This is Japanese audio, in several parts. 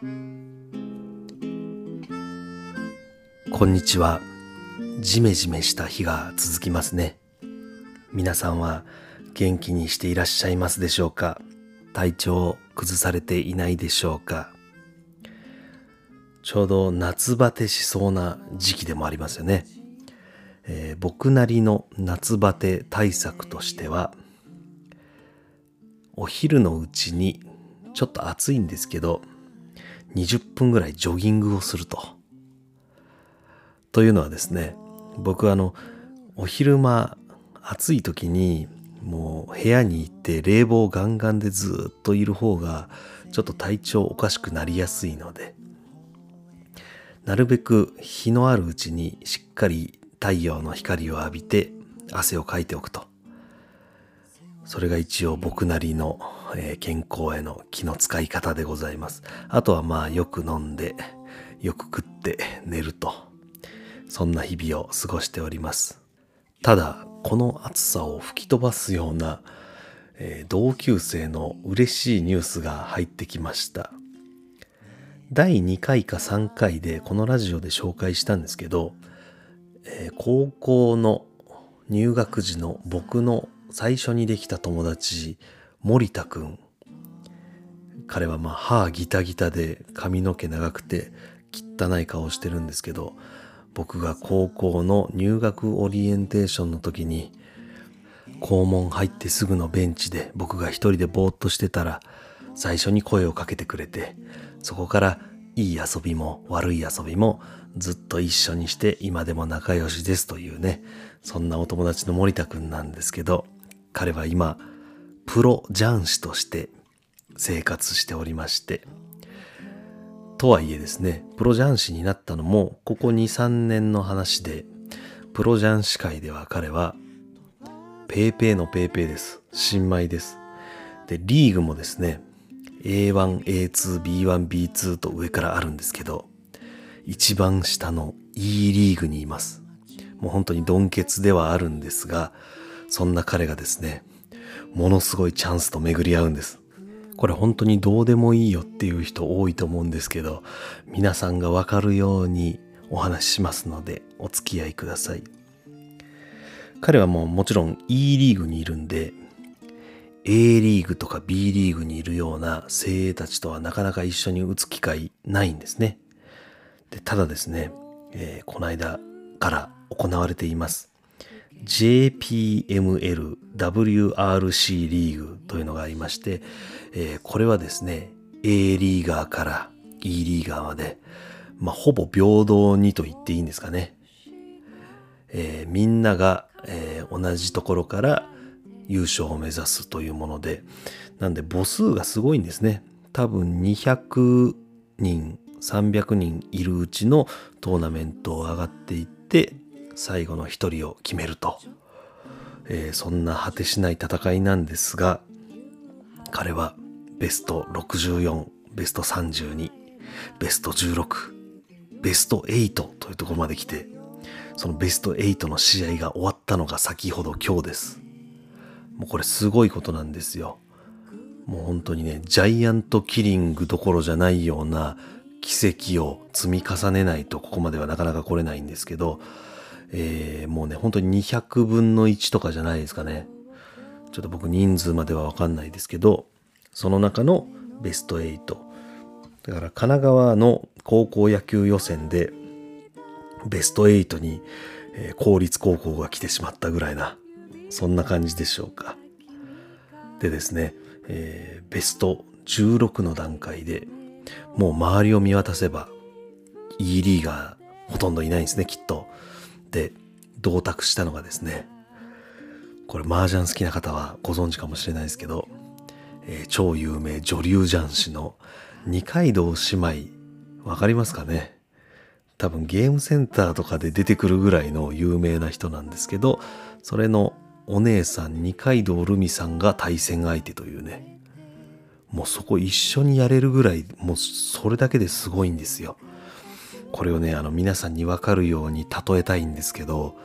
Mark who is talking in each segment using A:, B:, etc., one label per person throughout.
A: こんにちは。ジメジメした日が続きますね。皆さんは元気にしていらっしゃいますでしょうか？体調を崩されていないでしょうか？ちょうど夏バテしそうな時期でもありますよね。えー、僕なりの夏バテ対策としては、お昼のうちにちょっと暑いんですけど、20分ぐらいジョギングをすると。というのはですね、僕はあの、お昼間暑い時にもう部屋に行って冷房ガンガンでずっといる方がちょっと体調おかしくなりやすいので、なるべく日のあるうちにしっかり太陽の光を浴びて汗をかいておくと。それが一応僕なりの、えー、健康への気の使い方でございます。あとはまあよく飲んで、よく食って寝ると。そんな日々を過ごしております。ただ、この暑さを吹き飛ばすような、えー、同級生の嬉しいニュースが入ってきました。第2回か3回でこのラジオで紹介したんですけど、えー、高校の入学時の僕の最初にできた友達、森田くん。彼はまあ歯ギタギタで髪の毛長くて汚い顔してるんですけど、僕が高校の入学オリエンテーションの時に校門入ってすぐのベンチで僕が一人でぼーっとしてたら最初に声をかけてくれてそこからいい遊びも悪い遊びもずっと一緒にして今でも仲良しですというねそんなお友達の森田くんなんですけど彼は今プロ雀士として生活しておりましてとはいえですね、プロ雀士になったのも、ここ2、3年の話で、プロ雀士界では彼は、ペーペーのペーペーです。新米です。で、リーグもですね、A1、A2、B1、B2 と上からあるんですけど、一番下の E リーグにいます。もう本当にドンケツではあるんですが、そんな彼がですね、ものすごいチャンスと巡り合うんです。これ本当にどうでもいいよっていう人多いと思うんですけど、皆さんがわかるようにお話ししますので、お付き合いください。彼はもうもちろん E リーグにいるんで、A リーグとか B リーグにいるような精鋭たちとはなかなか一緒に打つ機会ないんですね。でただですね、えー、この間から行われています。JPML WRC リーグというのがありまして、えー、これはですね、A リーガーから E リーガーまで、まあ、ほぼ平等にと言っていいんですかね。えー、みんなが、えー、同じところから優勝を目指すというもので、なんで母数がすごいんですね。多分200人、300人いるうちのトーナメントを上がっていって、最後の一人を決めると、えー、そんな果てしない戦いなんですが、彼はベスト64、ベスト32、ベスト16、ベスト8というところまで来て、そのベスト8の試合が終わったのが先ほど今日です。もうこれすごいことなんですよ。もう本当にね、ジャイアントキリングどころじゃないような奇跡を積み重ねないとここまではなかなか来れないんですけど、えー、もうね、本当に200分の1とかじゃないですかね。ちょっと僕人数まではわかんないですけど、その中のベスト8。だから神奈川の高校野球予選でベスト8に、えー、公立高校が来てしまったぐらいな、そんな感じでしょうか。でですね、えー、ベスト16の段階でもう周りを見渡せば E リーガーほとんどいないんですね、きっと。で同卓したのがですねこれ麻雀好きな方はご存知かもしれないですけど、えー、超有名女流雀士の二階堂姉妹わかりますかね？多分ゲームセンターとかで出てくるぐらいの有名な人なんですけどそれのお姉さん二階堂ルミさんが対戦相手というねもうそこ一緒にやれるぐらいもうそれだけですごいんですよ。これをね、あの皆さんにわかるように例えたいんですけど、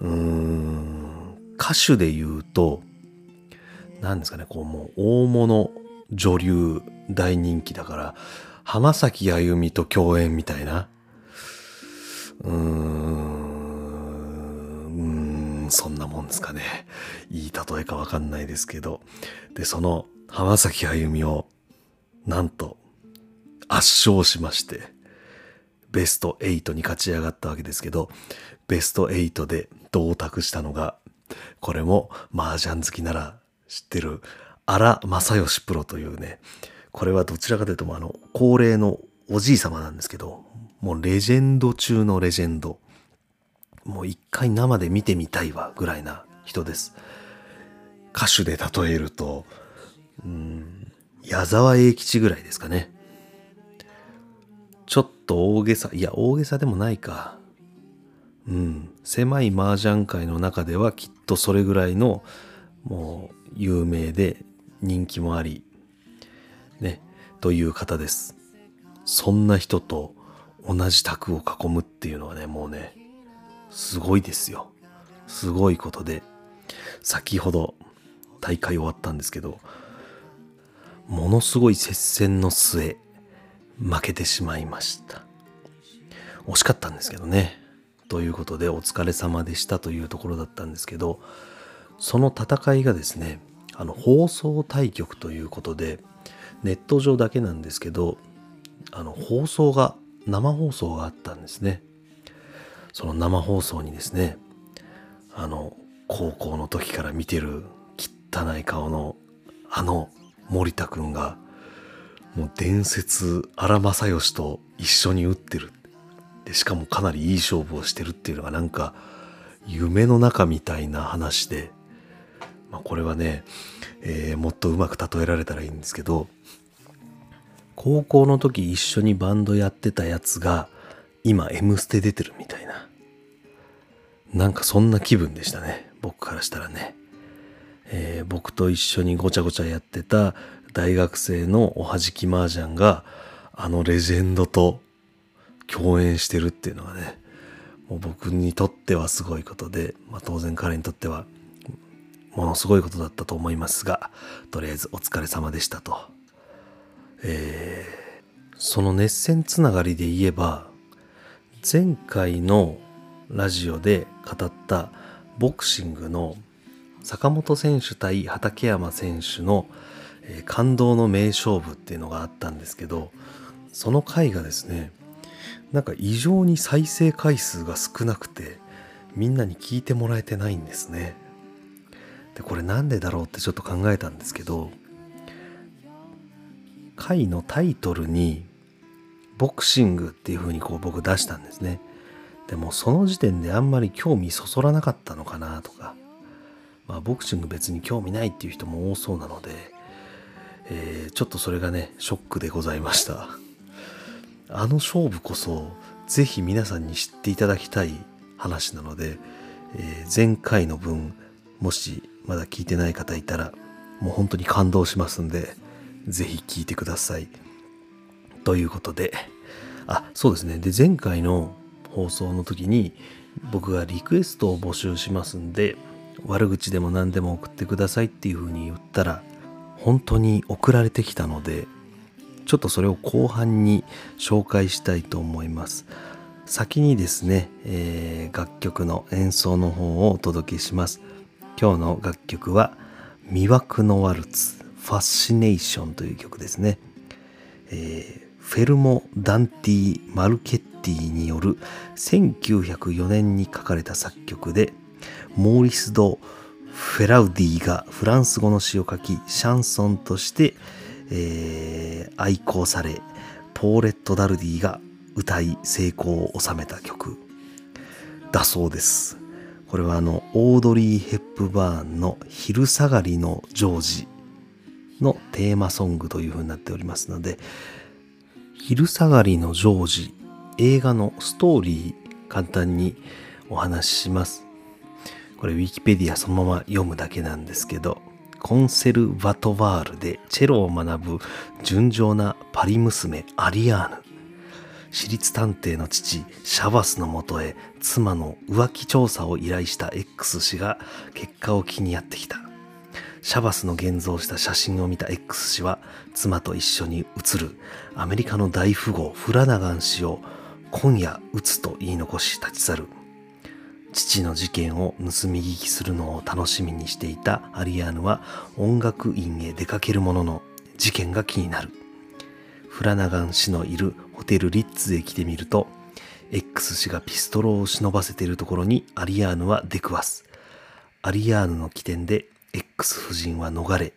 A: うーん、歌手で言うと、何ですかね、こうもう大物女流大人気だから、浜崎あゆみと共演みたいな。うーん、うーんそんなもんですかね。いい例えかわかんないですけど。で、その浜崎あゆみを、なんと、圧勝しまして、ベスト8に勝ち上がったわけですけど、ベスト8で同卓したのが、これも麻雀好きなら知ってる荒正義プロというね、これはどちらかというとあの、高齢のおじい様なんですけど、もうレジェンド中のレジェンド。もう一回生で見てみたいわぐらいな人です。歌手で例えると、うん、矢沢永吉ぐらいですかね。ちょっと大げさ、いや大げさでもないか。うん、狭い麻雀界の中ではきっとそれぐらいのもう有名で人気もあり、ね、という方です。そんな人と同じ卓を囲むっていうのはね、もうね、すごいですよ。すごいことで、先ほど大会終わったんですけど、ものすごい接戦の末、負けてしまいました。惜しかったんですけどね。ということでお疲れ様でしたというところだったんですけど、その戦いがですね、あの放送対局ということで、ネット上だけなんですけど、あの放送が、生放送があったんですね。その生放送にですね、あの、高校の時から見てる汚い顔のあの森田くんが、もう伝説荒正義と一緒に打ってる。で、しかもかなりいい勝負をしてるっていうのがなんか夢の中みたいな話で、まあ、これはね、えー、もっとうまく例えられたらいいんですけど、高校の時一緒にバンドやってたやつが、今、M ステ出てるみたいな。なんかそんな気分でしたね。僕からしたらね。えー、僕と一緒にごちゃごちゃやってた大学生のおはじき麻雀が、あのレジェンドと共演してるっていうのがね、もう僕にとってはすごいことで、まあ当然彼にとってはものすごいことだったと思いますが、とりあえずお疲れ様でしたと。えー、その熱戦つながりで言えば、前回のラジオで語ったボクシングの坂本選手対畠山選手の、え、感動の名勝負っていうのがあったんですけど、その回がですね、なんか異常に再生回数が少なくて、みんなに聞いてもらえてないんですね。でこれなんでだろうってちょっと考えたんですけど回のタイトルにボクシングっていう風にこう僕出したんですねでもその時点であんまり興味そそらなかったのかなとかまあボクシング別に興味ないっていう人も多そうなので、えー、ちょっとそれがねショックでございましたあの勝負こそぜひ皆さんに知っていただきたい話なので、えー、前回の分もしまだ聞いてない方いたら、もう本当に感動しますんで、ぜひ聞いてください。ということで、あ、そうですね。で、前回の放送の時に、僕がリクエストを募集しますんで、悪口でも何でも送ってくださいっていう風に言ったら、本当に送られてきたので、ちょっとそれを後半に紹介したいと思います。先にですね、えー、楽曲の演奏の方をお届けします。今日の楽曲は魅惑のワルツファッシネーションという曲ですね、えー、フェルモ・ダンティ・マルケッティによる1904年に書かれた作曲でモーリス・ド・フェラウディがフランス語の詩を書きシャンソンとして、えー、愛好されポーレット・ダルディが歌い成功を収めた曲だそうですこれはあの、オードリー・ヘップバーンの昼下がりのジョージのテーマソングという風になっておりますので、昼下がりのジョージ、映画のストーリー、簡単にお話しします。これウィキペディアそのまま読むだけなんですけど、コンセルバトワールでチェロを学ぶ純情なパリ娘アリアーヌ。私立探偵の父シャバスのもとへ妻の浮気調査を依頼した X 氏が結果を気にやってきたシャバスの現像した写真を見た X 氏は妻と一緒に写るアメリカの大富豪フラナガン氏を今夜撃つと言い残し立ち去る父の事件を盗み聞きするのを楽しみにしていたアリアーヌは音楽院へ出かけるものの事件が気になるフラナガン氏のいるホテルリッツへ来てみると X 氏がピストルを忍ばせているところにアリアーヌは出くわすアリアーヌの起点で X 夫人は逃れ、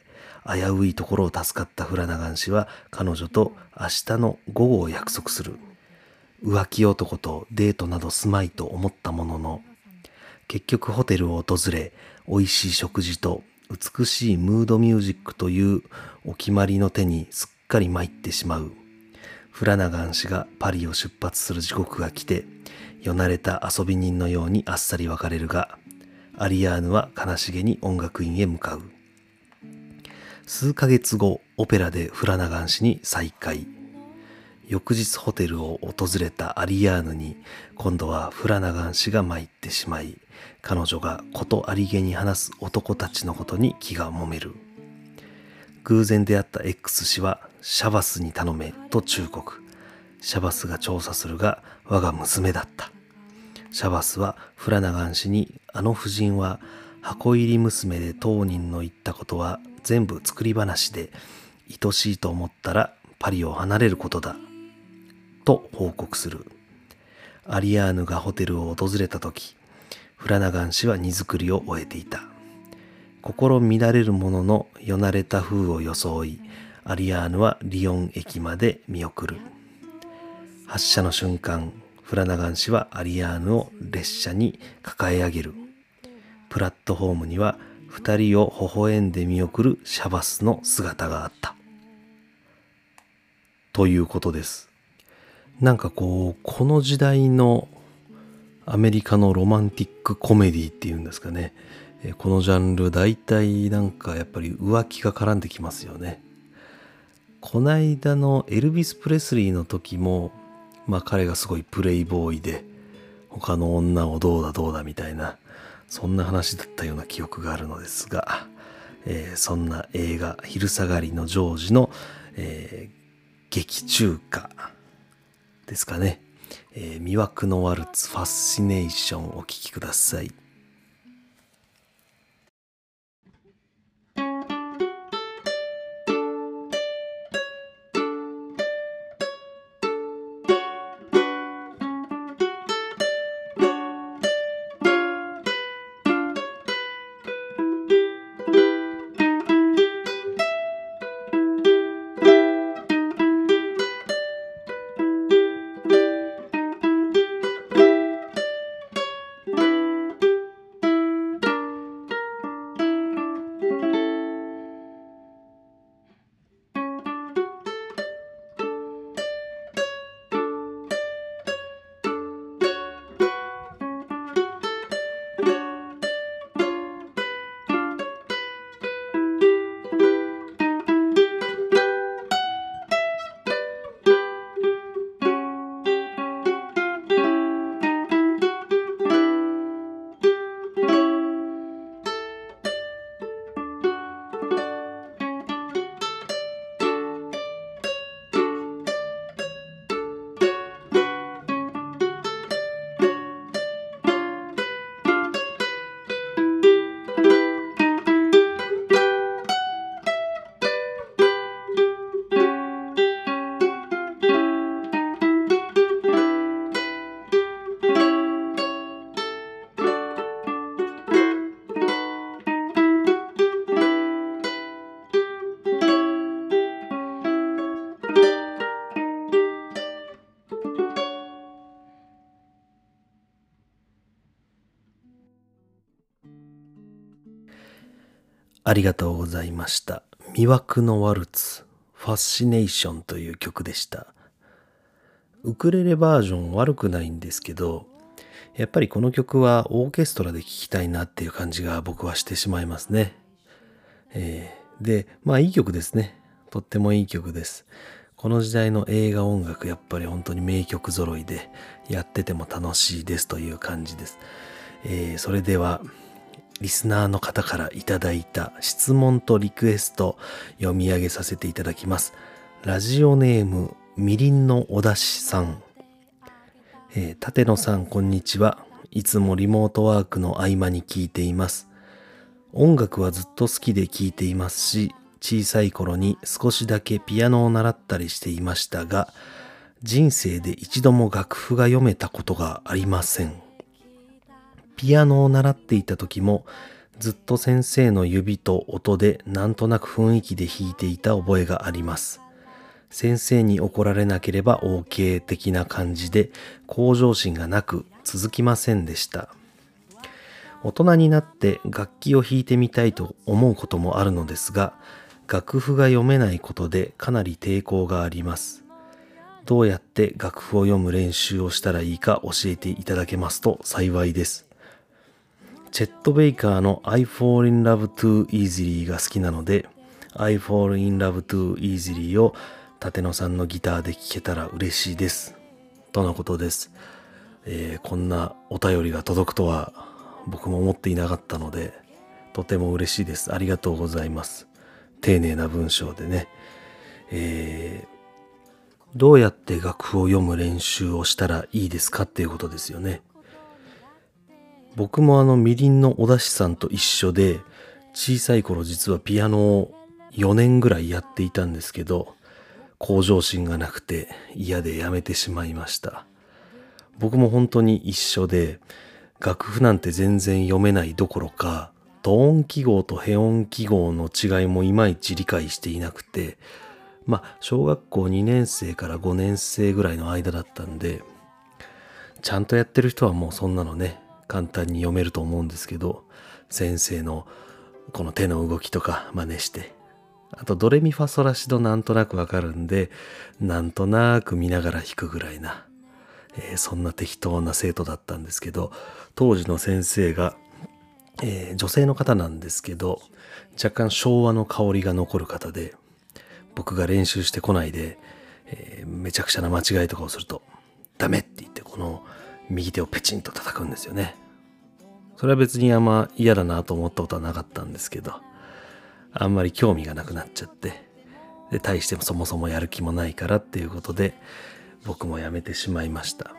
A: 危ういところを助かったフラナガン氏は彼女と明日の午後を約束する。浮気男とデートなどすまいと思ったものの、結局ホテルを訪れ、美味しい食事と美しいムードミュージックというお決まりの手にすっかり参ってしまう。フラナガン氏がパリを出発する時刻が来て、よなれた遊び人のようにあっさり別れるが、アリアーヌは悲しげに音楽院へ向かう。数ヶ月後、オペラでフラナガン氏に再会。翌日ホテルを訪れたアリアーヌに、今度はフラナガン氏が参ってしまい、彼女がことありげに話す男たちのことに気がもめる。偶然出会った X 氏は、シャバスに頼めと忠告。シャバスが調査するが、我が娘だった。シャバスはフラナガン氏にあの夫人は箱入り娘で当人の言ったことは全部作り話で愛しいと思ったらパリを離れることだと報告するアリアーヌがホテルを訪れた時フラナガン氏は荷造りを終えていた心乱れるもののよなれた風を装いアリアーヌはリヨン駅まで見送る発車の瞬間フラナガン氏はアリアーヌを列車に抱え上げる。プラットフォームには二人を微笑んで見送るシャバスの姿があった。ということです。なんかこう、この時代のアメリカのロマンティックコメディっていうんですかね。このジャンル大体なんかやっぱり浮気が絡んできますよね。こないだのエルビス・プレスリーの時もまあ彼がすごいプレイボーイで、他の女をどうだどうだみたいな、そんな話だったような記憶があるのですが、えー、そんな映画、昼下がりのジョージの、えー、劇中歌ですかね。えー、魅惑のワルツ、ファッシネーションお聴きください。ありがとうございました。魅惑のワルツ、ファッシネーションという曲でした。ウクレレバージョン悪くないんですけど、やっぱりこの曲はオーケストラで聴きたいなっていう感じが僕はしてしまいますね。えー、で、まあいい曲ですね。とってもいい曲です。この時代の映画音楽やっぱり本当に名曲揃いでやってても楽しいですという感じです。えー、それではリスナーの方からいただいた質問とリクエスト読み上げさせていただきます。ラジオネームみりんのおだしさん。えー、立野さんこんにちは。いつもリモートワークの合間に聞いています。音楽はずっと好きで聞いていますし、小さい頃に少しだけピアノを習ったりしていましたが、人生で一度も楽譜が読めたことがありません。ピアノを習っていた時も、ずっと先生の指と音でなんとなく雰囲気で弾いていた覚えがあります。先生に怒られなければ OK 的な感じで向上心がなく続きませんでした。大人になって楽器を弾いてみたいと思うこともあるのですが、楽譜が読めないことでかなり抵抗があります。どうやって楽譜を読む練習をしたらいいか教えていただけますと幸いです。チェット・ベイカーの I Fall in Love Too Easily が好きなので I Fall in Love Too Easily を立野さんのギターで聴けたら嬉しいです。とのことです。えー、こんなお便りが届くとは僕も思っていなかったので、とても嬉しいです。ありがとうございます。丁寧な文章でね。えー、どうやって楽譜を読む練習をしたらいいですかっていうことですよね。僕もあのみりんのおだしさんと一緒で、小さい頃実はピアノを4年ぐらいやっていたんですけど、向上心がなくて嫌でやめてしまいました。僕も本当に一緒で、楽譜なんて全然読めないどころか、トーン記号とヘ音記号の違いもいまいち理解していなくて、まあ、小学校2年生から5年生ぐらいの間だったんで、ちゃんとやってる人はもうそんなのね、簡単に読めると思うんですけど、先生のこの手の動きとか真似して、あとドレミファソラシドなんとなくわかるんで、なんとなく見ながら弾くぐらいな、えー、そんな適当な生徒だったんですけど、当時の先生が、えー、女性の方なんですけど、若干昭和の香りが残る方で、僕が練習してこないで、えー、めちゃくちゃな間違いとかをすると、ダメって言ってこの右手をペチンと叩くんですよね。それは別にあんま嫌だなと思ったことはなかったんですけど、あんまり興味がなくなっちゃって、で、対してもそもそもやる気もないからっていうことで、僕もやめてしまいました。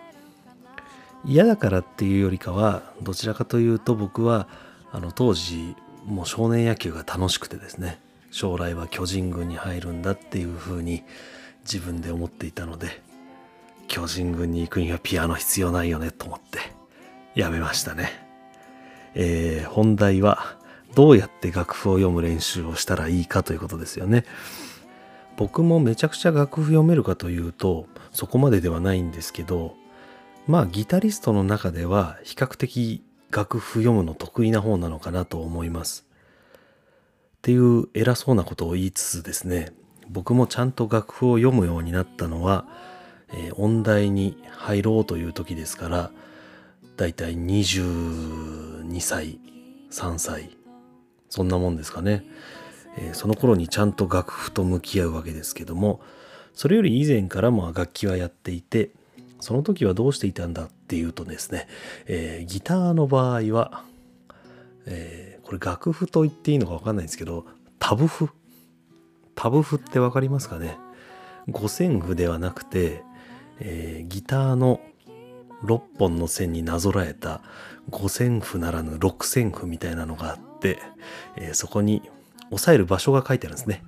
A: 嫌だからっていうよりかは、どちらかというと僕は、あの、当時、もう少年野球が楽しくてですね、将来は巨人軍に入るんだっていうふうに自分で思っていたので、巨人軍に行くにはピアノ必要ないよねと思って、やめましたね。えー、本題は、どうやって楽譜を読む練習をしたらいいかということですよね。僕もめちゃくちゃ楽譜読めるかというとそこまでではないんですけどまあギタリストの中では比較的楽譜読むの得意な方なのかなと思います。っていう偉そうなことを言いつつですね僕もちゃんと楽譜を読むようになったのは、えー、音大に入ろうという時ですからだいたい22歳3歳。そんなもんですかね、えー、その頃にちゃんと楽譜と向き合うわけですけどもそれより以前からも楽器はやっていてその時はどうしていたんだっていうとですね、えー、ギターの場合は、えー、これ楽譜と言っていいのか分かんないんですけどタブ譜。タブ譜って分かりますかね。五線譜ではなくて、えー、ギターの6本の線になぞらえた五線譜ならぬ六線譜みたいなのがあって、えー、そこに押さえる場所が書いてあるんですね。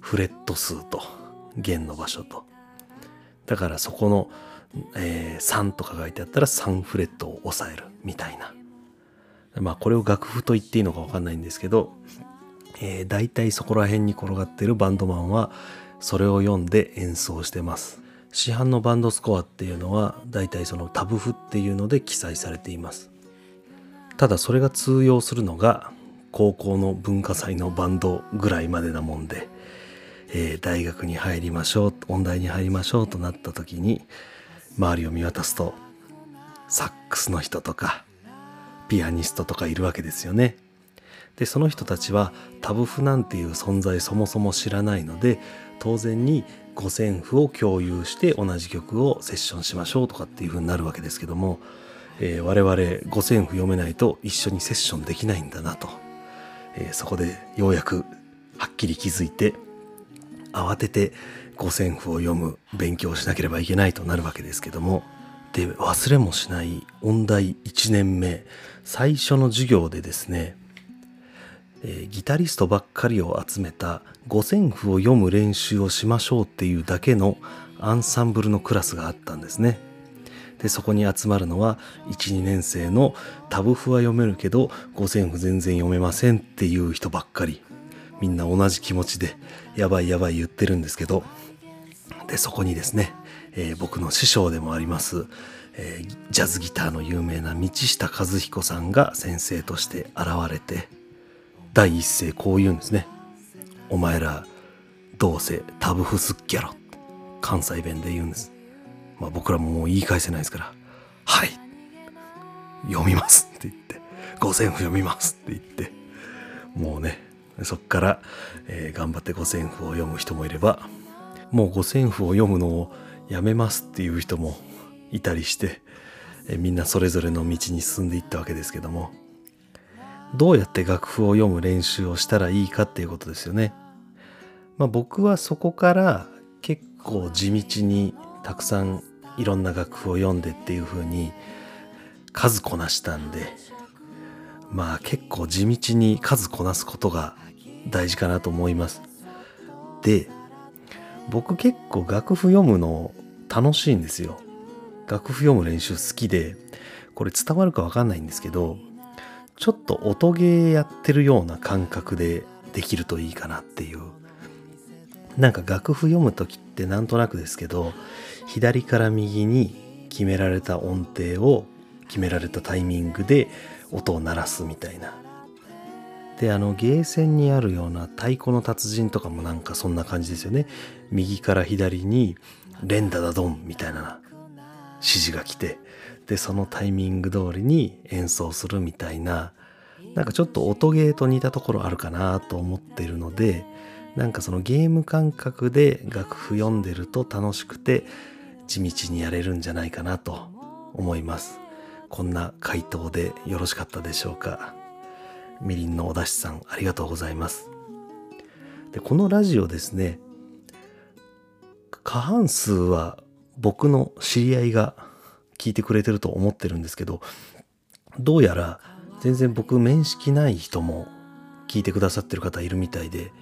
A: フレット数と弦の場所と。だからそこの、えー、3とか書いてあったら3フレットを押さえるみたいな。まあこれを楽譜と言っていいのかわかんないんですけど、えー、大体そこら辺に転がってるバンドマンはそれを読んで演奏してます。市販のバンドスコアっていうのは大体そのタブ譜っていうので記載されています。ただそれが通用するのが高校の文化祭のバンドぐらいまでなもんで、えー、大学に入りましょう、音大に入りましょうとなった時に周りを見渡すとサックスの人とかピアニストとかいるわけですよね。でその人たちはタブ譜なんていう存在そもそも知らないので当然に五線譜を共有して同じ曲をセッションしましょうとかっていう風になるわけですけども、えー、我々五線譜読めないと一緒にセッションできないんだなと、えー、そこでようやくはっきり気づいて慌てて五線譜を読む勉強しなければいけないとなるわけですけどもで忘れもしない音大1年目最初の授業でですね、え、ギタリストばっかりを集めた五線譜を読む練習をしましょうっていうだけのアンサンブルのクラスがあったんですね。でそこに集まるのは12年生のタブ譜は読めるけど五線譜全然読めませんっていう人ばっかりみんな同じ気持ちでやばいやばい言ってるんですけどでそこにですね、えー、僕の師匠でもあります、えー、ジャズギターの有名な道下和彦さんが先生として現れて第一声こう言うんですね「お前らどうせタブ譜すっきゃろ」関西弁で言うんです。まあ、僕らももう言い返せないですから「はい。読みます」って言って「五線譜読みます」って言って。もうねそっから、えー、頑張って五線譜を読む人もいればもう五線譜を読むのをやめますっていう人もいたりして、えー、みんなそれぞれの道に進んでいったわけですけどもどうやって楽譜を読む練習をしたらいいかっていうことですよね。まあ、僕はそこから結構地道にたくさんいろんな楽譜を読んでっていう風に数こなしたんでまあ結構地道に数こなすことが大事かなと思います。で僕結構楽譜読むの楽しいんですよ。楽譜読む練習好きでこれ伝わるかわかんないんですけどちょっと音ゲーやってるような感覚でできるといいかなっていうなんか楽譜読む時ってなんとなくですけど左から右に決められた音程を決められたタイミングで音を鳴らすみたいな。であのゲーセンにあるような太鼓の達人とかもなんかそんな感じですよね。右から左に連打だドンみたいな指示が来てでそのタイミング通りに演奏するみたいななんかちょっと音ゲーと似たところあるかなと思ってるのでなんかそのゲーム感覚で楽譜読んでると楽しくて地道にやれるんじゃないかなと思います。こんな回答でよろしかったでしょうか。みりんのおだしさんありがとうございます。で、このラジオですね、過半数は僕の知り合いが聞いてくれてると思ってるんですけど、どうやら全然僕面識ない人も聞いてくださってる方いるみたいで、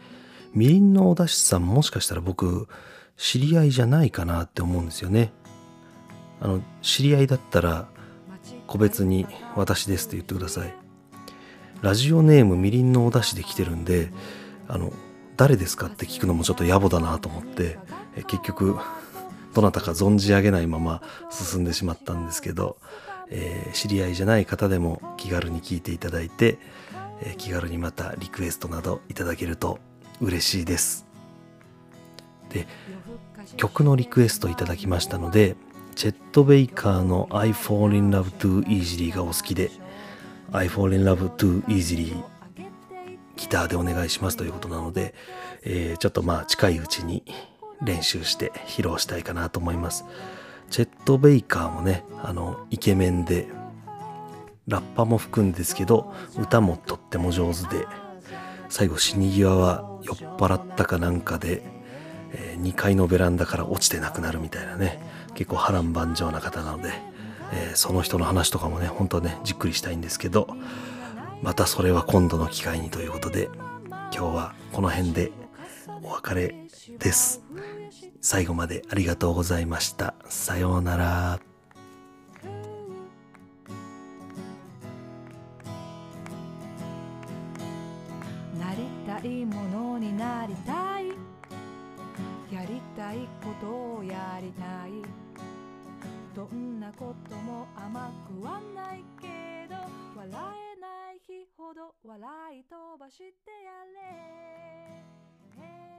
A: みりんのおだしさんもしかしたら僕知り合いじゃないかなって思うんですよね。あの知り合いだったら個別に私ですって言ってください。ラジオネームみりんのおだしで来てるんであの誰ですかって聞くのもちょっと野暮だなと思って結局どなたか存じ上げないまま進んでしまったんですけど、えー、知り合いじゃない方でも気軽に聞いていただいて、えー、気軽にまたリクエストなどいただけると嬉しいです。で曲のリクエストいただきましたのでチェット・ベイカーの I Fall in Love Too Easily がお好きで I Fall in Love Too Easily ギターでお願いしますということなので、えー、ちょっとまあ近いうちに練習して披露したいかなと思います。チェット・ベイカーもねあのイケメンでラッパも吹くんですけど歌もとっても上手で最後死に際は酔っ払ったかなんかで、えー、2階のベランダから落ちてなくなるみたいなね結構波乱万丈な方なので、えー、その人の話とかもね本当ねじっくりしたいんですけどまたそれは今度の機会にということで今日はこの辺でお別れです。最後までありがとうございました。さようなら。いものになりたい。やりたいことをやりたい。どんなことも甘くはないけど笑えない日ほど笑い飛ばしてやれ。